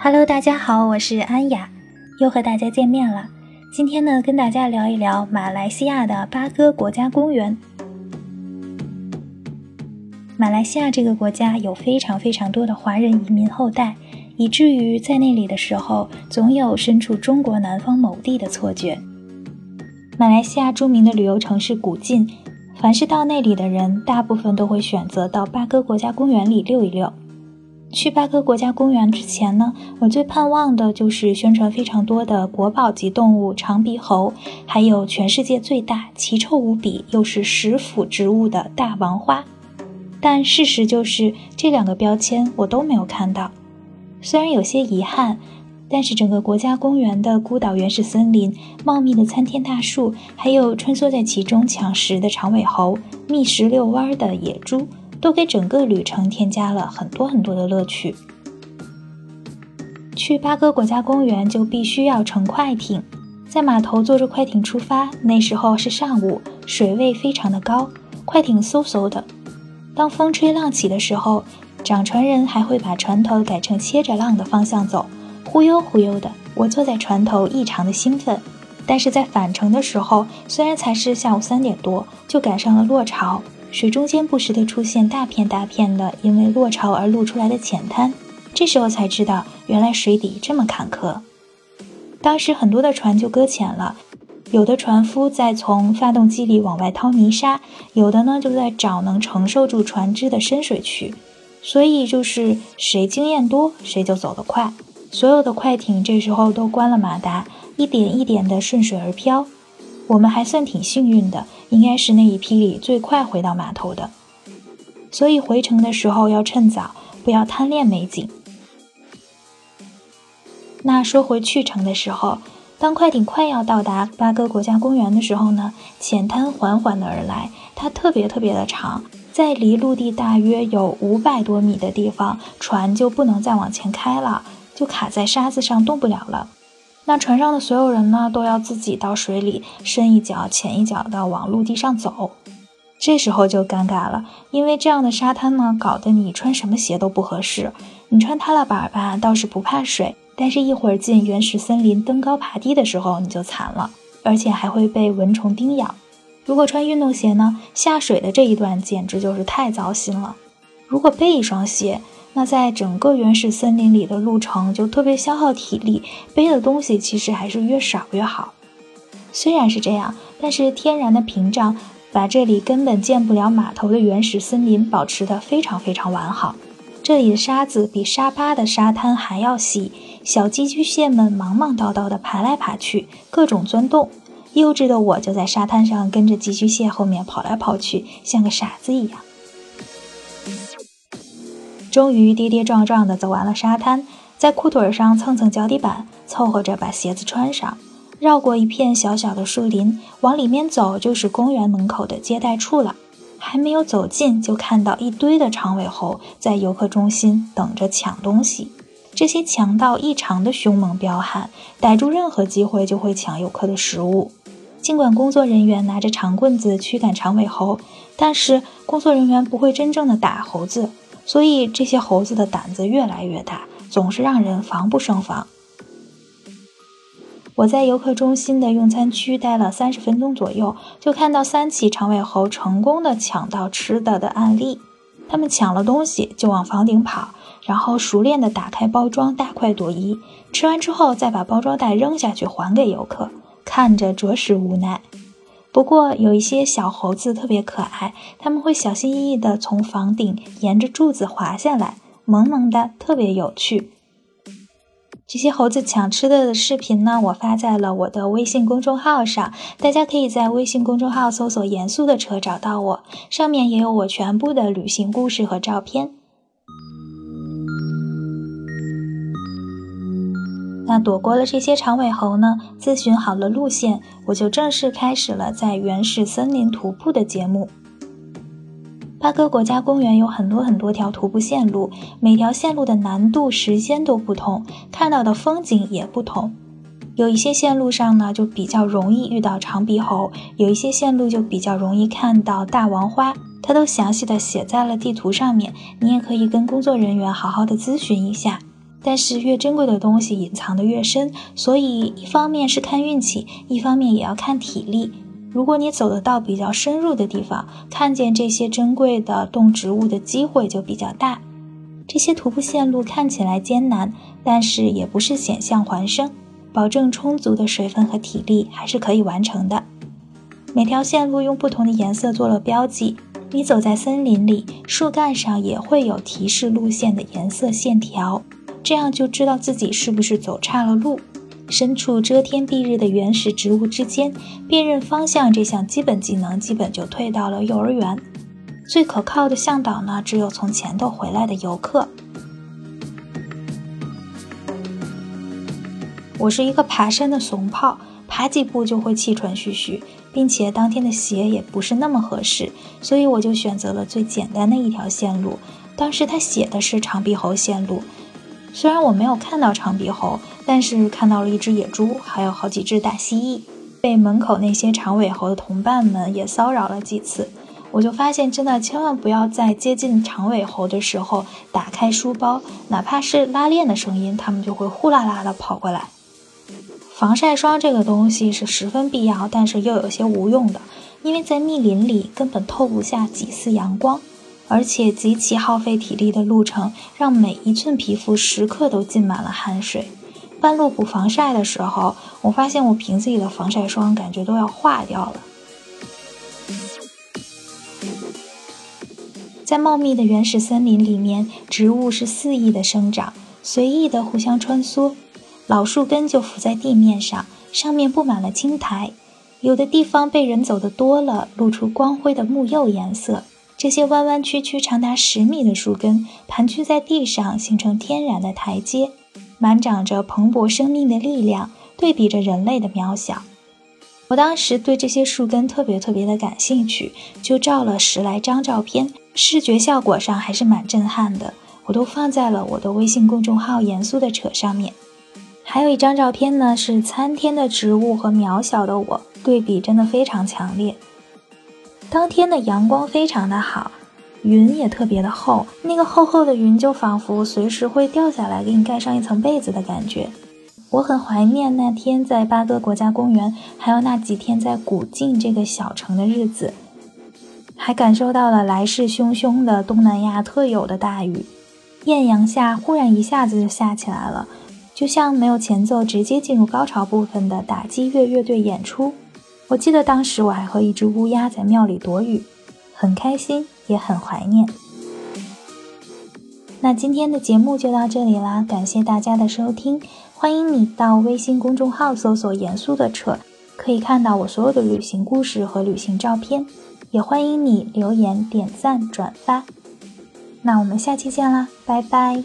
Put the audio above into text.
Hello，大家好，我是安雅，又和大家见面了。今天呢，跟大家聊一聊马来西亚的巴哥国家公园。马来西亚这个国家有非常非常多的华人移民后代，以至于在那里的时候，总有身处中国南方某地的错觉。马来西亚著名的旅游城市古晋，凡是到那里的人，大部分都会选择到巴哥国家公园里溜一溜。去巴哥国家公园之前呢，我最盼望的就是宣传非常多的国宝级动物长鼻猴，还有全世界最大、奇臭无比又是食腐植物的大王花。但事实就是这两个标签我都没有看到。虽然有些遗憾，但是整个国家公园的孤岛原始森林、茂密的参天大树，还有穿梭在其中抢食的长尾猴、觅食遛弯的野猪。都给整个旅程添加了很多很多的乐趣。去巴哥国家公园就必须要乘快艇，在码头坐着快艇出发。那时候是上午，水位非常的高，快艇嗖嗖的。当风吹浪起的时候，掌船人还会把船头改成切着浪的方向走，忽悠忽悠的。我坐在船头异常的兴奋，但是在返程的时候，虽然才是下午三点多，就赶上了落潮。水中间不时地出现大片大片的因为落潮而露出来的浅滩，这时候才知道原来水底这么坎坷。当时很多的船就搁浅了，有的船夫在从发动机里往外掏泥沙，有的呢就在找能承受住船只的深水区。所以就是谁经验多谁就走得快。所有的快艇这时候都关了马达，一点一点地顺水而漂。我们还算挺幸运的。应该是那一批里最快回到码头的，所以回程的时候要趁早，不要贪恋美景。那说回去程的时候，当快艇快要到达巴哥国家公园的时候呢，浅滩缓缓的而来，它特别特别的长，在离陆地大约有五百多米的地方，船就不能再往前开了，就卡在沙子上动不了了。那船上的所有人呢，都要自己到水里深一脚浅一脚的往陆地上走，这时候就尴尬了，因为这样的沙滩呢，搞得你穿什么鞋都不合适。你穿踏拉板吧，倒是不怕水，但是一会儿进原始森林登高爬低的时候，你就惨了，而且还会被蚊虫叮咬。如果穿运动鞋呢，下水的这一段简直就是太糟心了。如果背一双鞋。那在整个原始森林里的路程就特别消耗体力，背的东西其实还是越少越好。虽然是这样，但是天然的屏障把这里根本见不了码头的原始森林保持得非常非常完好。这里的沙子比沙巴的沙滩还要细，小寄居蟹们忙忙叨叨地爬来爬去，各种钻洞。幼稚的我就在沙滩上跟着寄居蟹后面跑来跑去，像个傻子一样。终于跌跌撞撞地走完了沙滩，在裤腿上蹭蹭脚底板，凑合着把鞋子穿上，绕过一片小小的树林，往里面走就是公园门口的接待处了。还没有走近，就看到一堆的长尾猴在游客中心等着抢东西。这些强盗异常的凶猛彪悍，逮住任何机会就会抢游客的食物。尽管工作人员拿着长棍子驱赶长尾猴，但是工作人员不会真正的打猴子。所以这些猴子的胆子越来越大，总是让人防不胜防。我在游客中心的用餐区待了三十分钟左右，就看到三起长尾猴成功的抢到吃的的案例。他们抢了东西就往房顶跑，然后熟练的打开包装，大快朵颐。吃完之后再把包装袋扔下去还给游客，看着着实无奈。不过有一些小猴子特别可爱，他们会小心翼翼地从房顶沿着柱子滑下来，萌萌的，特别有趣。这些猴子抢吃的的视频呢，我发在了我的微信公众号上，大家可以在微信公众号搜索“严肃的车”找到我，上面也有我全部的旅行故事和照片。那躲过了这些长尾猴呢？咨询好了路线，我就正式开始了在原始森林徒步的节目。巴哥国家公园有很多很多条徒步线路，每条线路的难度、时间都不同，看到的风景也不同。有一些线路上呢，就比较容易遇到长鼻猴；有一些线路就比较容易看到大王花。它都详细的写在了地图上面，你也可以跟工作人员好好的咨询一下。但是越珍贵的东西隐藏的越深，所以一方面是看运气，一方面也要看体力。如果你走得到比较深入的地方，看见这些珍贵的动植物的机会就比较大。这些徒步线路看起来艰难，但是也不是险象环生，保证充足的水分和体力还是可以完成的。每条线路用不同的颜色做了标记，你走在森林里，树干上也会有提示路线的颜色线条，这样就知道自己是不是走差了路。身处遮天蔽日的原始植物之间，辨认方向这项基本技能基本就退到了幼儿园。最可靠的向导呢，只有从前头回来的游客。我是一个爬山的怂炮，爬几步就会气喘吁吁，并且当天的鞋也不是那么合适，所以我就选择了最简单的一条线路。当时他写的是长鼻猴线路。虽然我没有看到长鼻猴，但是看到了一只野猪，还有好几只大蜥蜴。被门口那些长尾猴的同伴们也骚扰了几次，我就发现，真的千万不要在接近长尾猴的时候打开书包，哪怕是拉链的声音，它们就会呼啦啦的跑过来。防晒霜这个东西是十分必要，但是又有些无用的，因为在密林里根本透不下几丝阳光。而且极其耗费体力的路程，让每一寸皮肤时刻都浸满了汗水。半路补防晒的时候，我发现我瓶子里的防晒霜感觉都要化掉了。在茂密的原始森林里面，植物是肆意的生长，随意的互相穿梭。老树根就浮在地面上，上面布满了青苔，有的地方被人走的多了，露出光辉的木釉颜色。这些弯弯曲曲、长达十米的树根盘踞在地上，形成天然的台阶，满长着蓬勃生命的力量，对比着人类的渺小。我当时对这些树根特别特别的感兴趣，就照了十来张照片，视觉效果上还是蛮震撼的。我都放在了我的微信公众号“严肃的扯”上面。还有一张照片呢，是参天的植物和渺小的我，对比真的非常强烈。当天的阳光非常的好，云也特别的厚，那个厚厚的云就仿佛随时会掉下来，给你盖上一层被子的感觉。我很怀念那天在巴哥国家公园，还有那几天在古晋这个小城的日子，还感受到了来势汹汹的东南亚特有的大雨，艳阳下忽然一下子就下起来了，就像没有前奏直接进入高潮部分的打击乐乐队演出。我记得当时我还和一只乌鸦在庙里躲雨，很开心，也很怀念。那今天的节目就到这里啦，感谢大家的收听，欢迎你到微信公众号搜索“严肃的扯”，可以看到我所有的旅行故事和旅行照片，也欢迎你留言、点赞、转发。那我们下期见啦，拜拜。